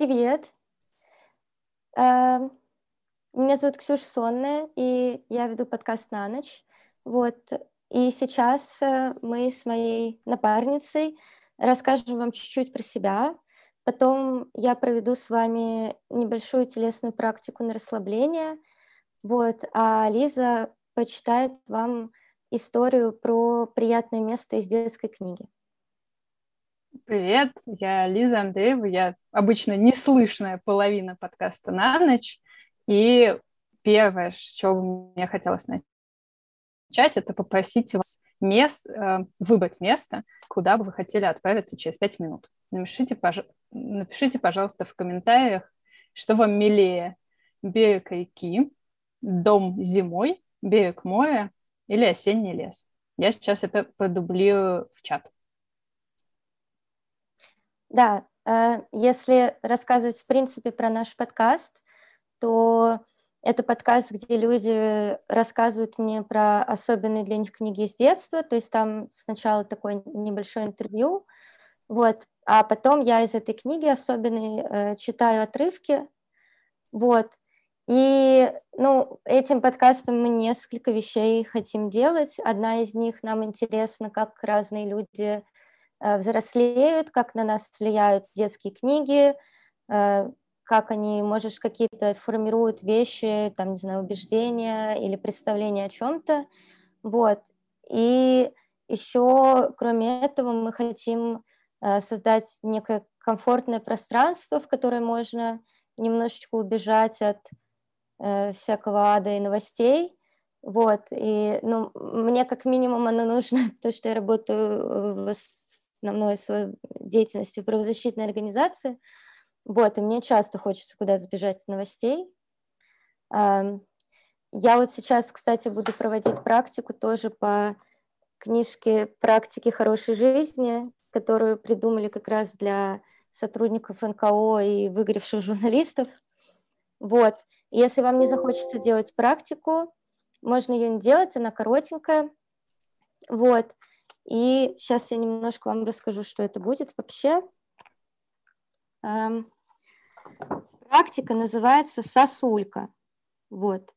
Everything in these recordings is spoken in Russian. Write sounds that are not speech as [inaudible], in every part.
Привет. Эм, меня зовут Ксюша Сонная, и я веду подкаст «На ночь». Вот. И сейчас э, мы с моей напарницей расскажем вам чуть-чуть про себя. Потом я проведу с вами небольшую телесную практику на расслабление. Вот. А Лиза почитает вам историю про приятное место из детской книги. Привет, я Лиза Андреева, я обычно неслышная половина подкаста «На ночь», и первое, с чего мне хотелось начать, это попросить вас мест, э, выбрать место, куда бы вы хотели отправиться через пять минут. Напишите, пож... Напишите, пожалуйста, в комментариях, что вам милее, берег реки, дом зимой, берег моря или осенний лес. Я сейчас это продублирую в чат. Да, э, если рассказывать в принципе про наш подкаст, то это подкаст, где люди рассказывают мне про особенные для них книги из детства, то есть там сначала такое небольшое интервью, вот, а потом я из этой книги особенной э, читаю отрывки, вот, и, ну, этим подкастом мы несколько вещей хотим делать. Одна из них нам интересно, как разные люди взрослеют, как на нас влияют детские книги, э, как они, может, какие-то формируют вещи, там, не знаю, убеждения или представления о чем-то. Вот. И еще, кроме этого, мы хотим э, создать некое комфортное пространство, в которое можно немножечко убежать от э, всякого ада и новостей. Вот, и, ну, мне как минимум оно нужно, [laughs] потому что я работаю в основной своей деятельности в правозащитной организации, вот, и мне часто хочется куда-то сбежать от новостей. Я вот сейчас, кстати, буду проводить практику тоже по книжке «Практики хорошей жизни», которую придумали как раз для сотрудников НКО и выгоревших журналистов. Вот. Если вам не захочется делать практику, можно ее не делать, она коротенькая. Вот. И сейчас я немножко вам расскажу, что это будет вообще. Эм, практика называется сосулька. Вот.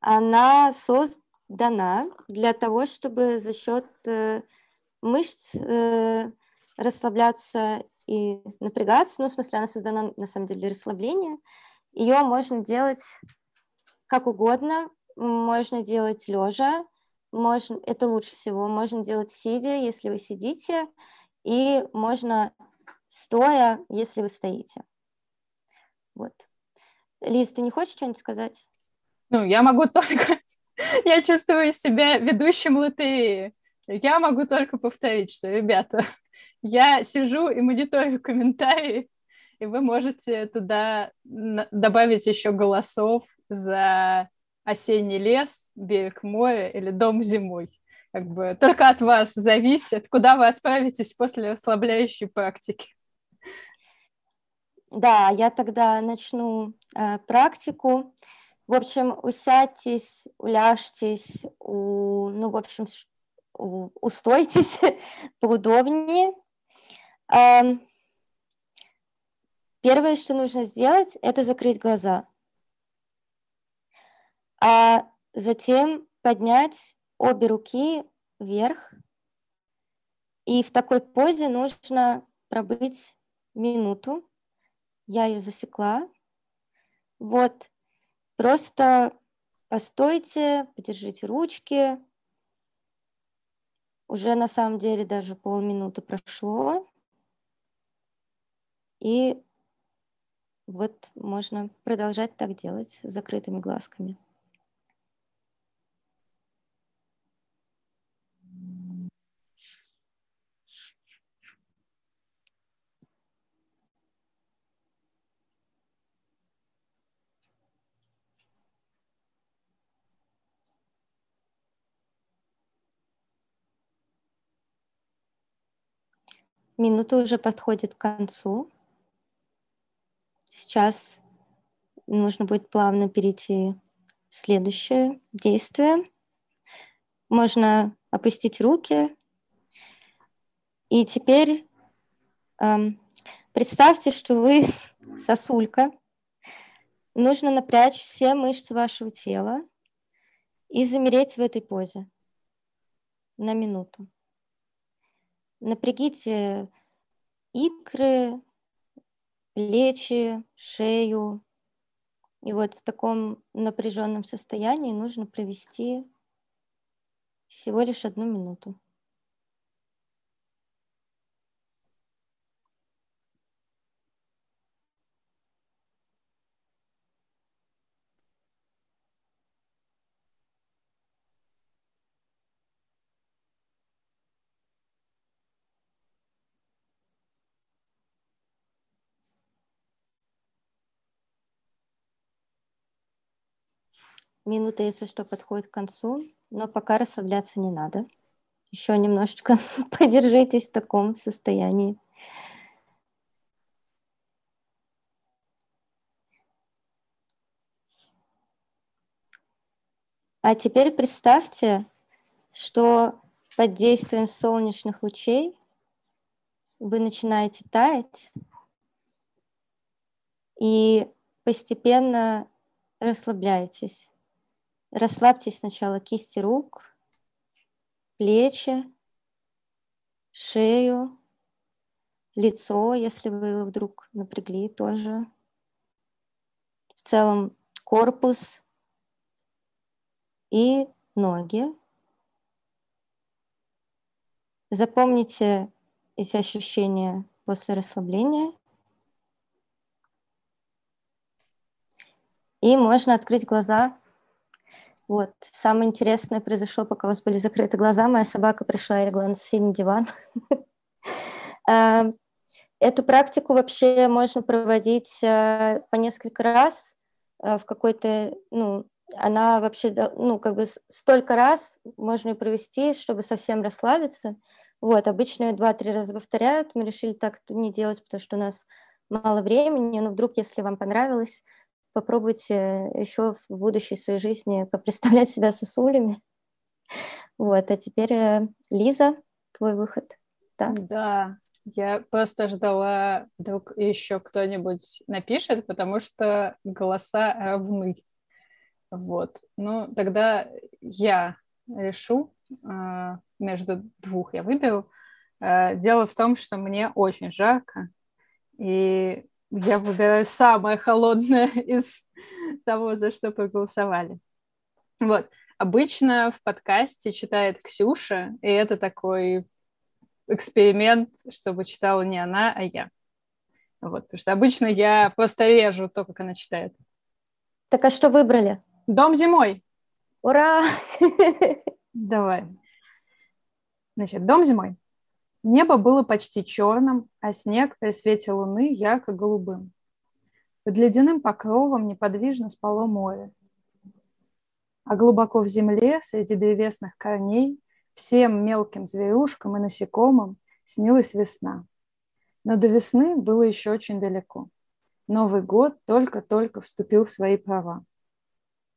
Она создана для того, чтобы за счет э, мышц э, расслабляться и напрягаться. Ну, в смысле, она создана на самом деле для расслабления. Ее можно делать как угодно. Можно делать лежа, можно, это лучше всего. Можно делать сидя, если вы сидите, и можно стоя, если вы стоите. Вот. Лиз, ты не хочешь что-нибудь сказать? Ну, я могу только... [laughs] я чувствую себя ведущим лотереи. Я могу только повторить, что, ребята, [laughs] я сижу и мониторю комментарии, и вы можете туда добавить еще голосов за осенний лес, берег моря или дом зимой. Как бы только от вас зависит, куда вы отправитесь после расслабляющей практики. Да, я тогда начну э, практику. В общем, усядьтесь, уляжьтесь, у, ну, в общем, у, устойтесь [laughs] поудобнее. Эм, Первое, что нужно сделать, это закрыть глаза, а затем поднять обе руки вверх. И в такой позе нужно пробыть минуту. Я ее засекла. Вот, просто постойте, подержите ручки. Уже на самом деле даже полминуты прошло. И вот можно продолжать так делать с закрытыми глазками. Минута уже подходит к концу. Сейчас нужно будет плавно перейти в следующее действие. Можно опустить руки. И теперь эм, представьте, что вы [laughs] сосулька. Нужно напрячь все мышцы вашего тела и замереть в этой позе на минуту. Напрягите икры, плечи, шею. И вот в таком напряженном состоянии нужно провести всего лишь одну минуту. Минута, если что, подходит к концу, но пока расслабляться не надо. Еще немножечко [laughs] подержитесь в таком состоянии. А теперь представьте, что под действием солнечных лучей вы начинаете таять и постепенно расслабляетесь. Расслабьте сначала кисти рук, плечи, шею, лицо, если вы вдруг напрягли тоже. В целом корпус и ноги. Запомните эти ощущения после расслабления. И можно открыть глаза вот. Самое интересное произошло, пока у вас были закрыты глаза. Моя собака пришла и легла на соседний диван. Эм, [laughs] эту практику вообще можно проводить э, по несколько раз э, в какой-то, ну, она вообще, ну, как бы столько раз можно ее провести, чтобы совсем расслабиться. Вот, обычно ее два-три раза повторяют. Мы решили так не делать, потому что у нас мало времени, но вдруг, если вам понравилось, попробуйте еще в будущей своей жизни представлять себя сосулями. [laughs] Вот, а теперь, э, Лиза, твой выход. Да, да я просто ждала, вдруг еще кто-нибудь напишет, потому что голоса равны. Вот. Ну, тогда я решу э, между двух, я выберу. Э, дело в том, что мне очень жарко, и я выбираю самое холодное [laughs] из того, за что проголосовали. Вот. Обычно в подкасте читает Ксюша, и это такой эксперимент, чтобы читала не она, а я. Вот, потому что обычно я просто режу то, как она читает. Так а что выбрали? Дом зимой. Ура! [laughs] Давай. Значит, дом зимой. Небо было почти черным, а снег при свете луны ярко-голубым. Под ледяным покровом неподвижно спало море. А глубоко в земле, среди древесных корней, всем мелким зверюшкам и насекомым снилась весна. Но до весны было еще очень далеко. Новый год только-только вступил в свои права.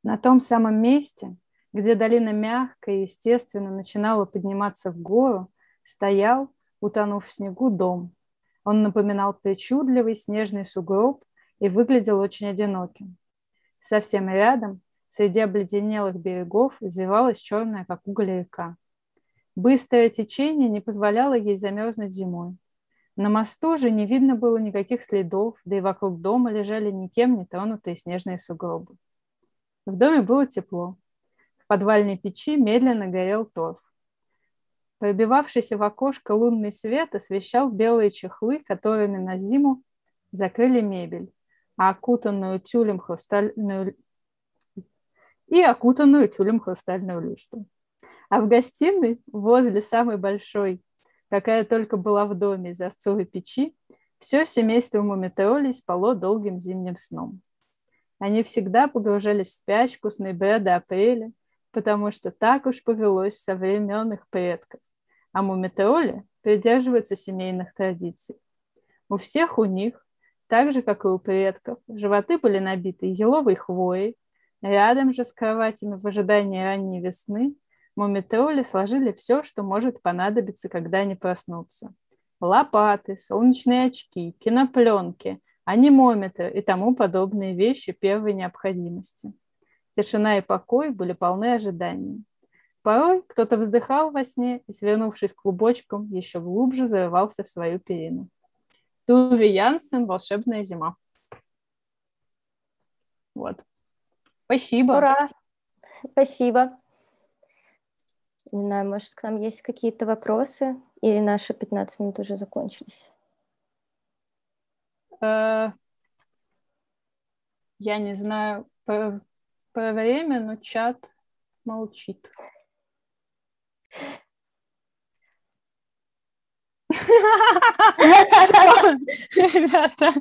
На том самом месте, где долина мягко и естественно начинала подниматься в гору, стоял утонув в снегу дом. Он напоминал причудливый снежный сугроб и выглядел очень одиноким. Совсем рядом, среди обледенелых берегов, извивалась черная, как уголь, река. Быстрое течение не позволяло ей замерзнуть зимой. На мосту же не видно было никаких следов, да и вокруг дома лежали никем не тронутые снежные сугробы. В доме было тепло. В подвальной печи медленно горел торф. Пробивавшийся в окошко лунный свет освещал белые чехлы, которыми на зиму закрыли мебель, а окутанную тюлем хрустальную и окутанную тюлем хрустальную люстру. А в гостиной, возле самой большой, какая только была в доме из овцовой печи, все семейство мумитролей спало долгим зимним сном. Они всегда погружались в спячку с ноября до апреля, потому что так уж повелось со времен их предков а мумитроли придерживаются семейных традиций. У всех у них, так же, как и у предков, животы были набиты еловой хвоей, рядом же с кроватями в ожидании ранней весны мумитроли сложили все, что может понадобиться, когда они проснутся. Лопаты, солнечные очки, кинопленки, анимометр и тому подобные вещи первой необходимости. Тишина и покой были полны ожиданий. Порой кто-то вздыхал во сне и, свернувшись клубочком, еще глубже зарывался в свою перину. Туви Янсен «Волшебная зима». Вот. Спасибо. Ура! Спасибо. Не знаю, может, к нам есть какие-то вопросы? Или наши 15 минут уже закончились? Э, я не знаю про, про время, но чат молчит. Ребята,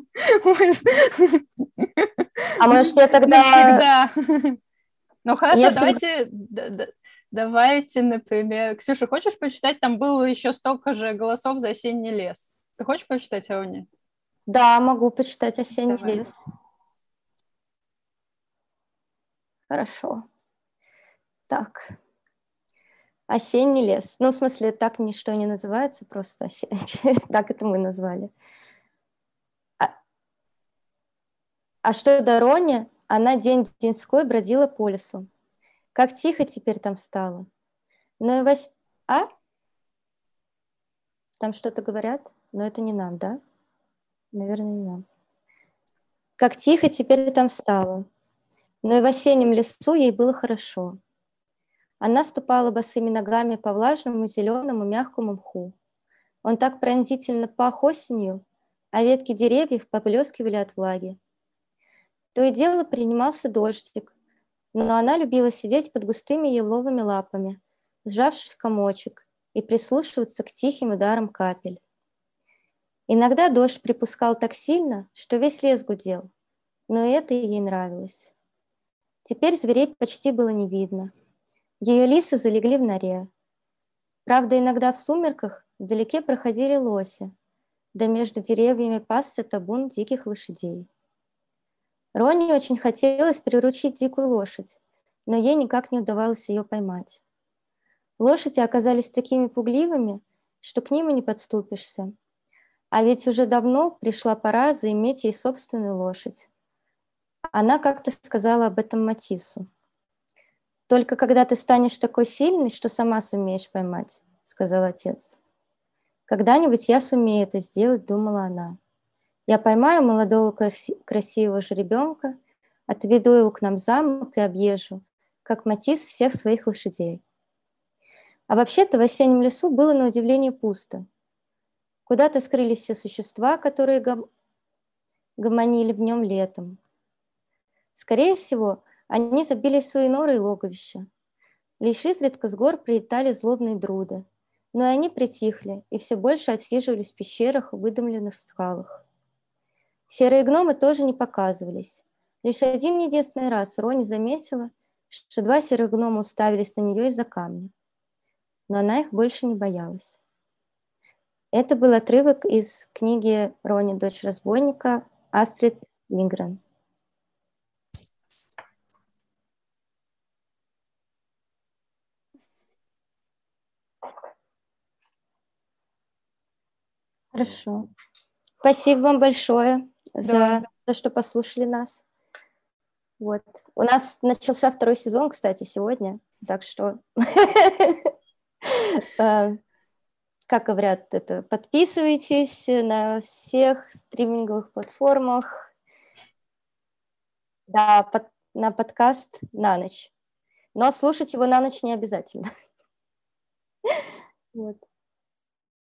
а может я тогда... Ну хорошо, давайте, давайте, например, Ксюша, хочешь почитать? Там было еще столько же голосов за осенний лес. Ты хочешь почитать, Рони? Да, могу почитать осенний Давай. лес. Хорошо. Так. Осенний лес. Ну, в смысле, так ничто не называется, просто осенний. [laughs] так это мы назвали. А, а что до Рони, она день-деньской бродила по лесу. Как тихо теперь там стало. Ну и вось... А? Там что-то говорят, но это не нам, да? Наверное, не нам. Как тихо теперь там стало. Но и в осеннем лесу ей было хорошо. Она ступала босыми ногами по влажному, зеленому, мягкому мху. Он так пронзительно пах осенью, а ветки деревьев поблескивали от влаги. То и дело принимался дождик, но она любила сидеть под густыми еловыми лапами, сжавшись в комочек, и прислушиваться к тихим ударам капель. Иногда дождь припускал так сильно, что весь лес гудел, но это ей нравилось. Теперь зверей почти было не видно. Ее лисы залегли в норе. Правда, иногда в сумерках вдалеке проходили лоси, да между деревьями пасся табун диких лошадей. Рони очень хотелось приручить дикую лошадь, но ей никак не удавалось ее поймать. Лошади оказались такими пугливыми, что к ним и не подступишься. А ведь уже давно пришла пора заиметь ей собственную лошадь. Она как-то сказала об этом Матису. «Только когда ты станешь такой сильный, что сама сумеешь поймать», — сказал отец. «Когда-нибудь я сумею это сделать», — думала она. «Я поймаю молодого красивого жеребенка, отведу его к нам в замок и объезжу, как Матис всех своих лошадей». А вообще-то в осеннем лесу было на удивление пусто. Куда-то скрылись все существа, которые гом... гомонили в нем летом. Скорее всего, они забили свои норы и логовища. Лишь изредка с гор прилетали злобные друды, но и они притихли и все больше отсиживались в пещерах в выдомленных скалах. Серые гномы тоже не показывались. Лишь один единственный раз Рони заметила, что два серых гнома уставились на нее из-за камня. Но она их больше не боялась. Это был отрывок из книги Рони «Дочь разбойника» Астрид Лингрен. Хорошо. Спасибо вам большое за то, что послушали нас. Вот. У нас начался второй сезон, кстати, сегодня, так что [laughs] э, как говорят, это подписывайтесь на всех стриминговых платформах. Да, под, на подкаст на ночь. Но слушать его на ночь не обязательно. [laughs] Вот.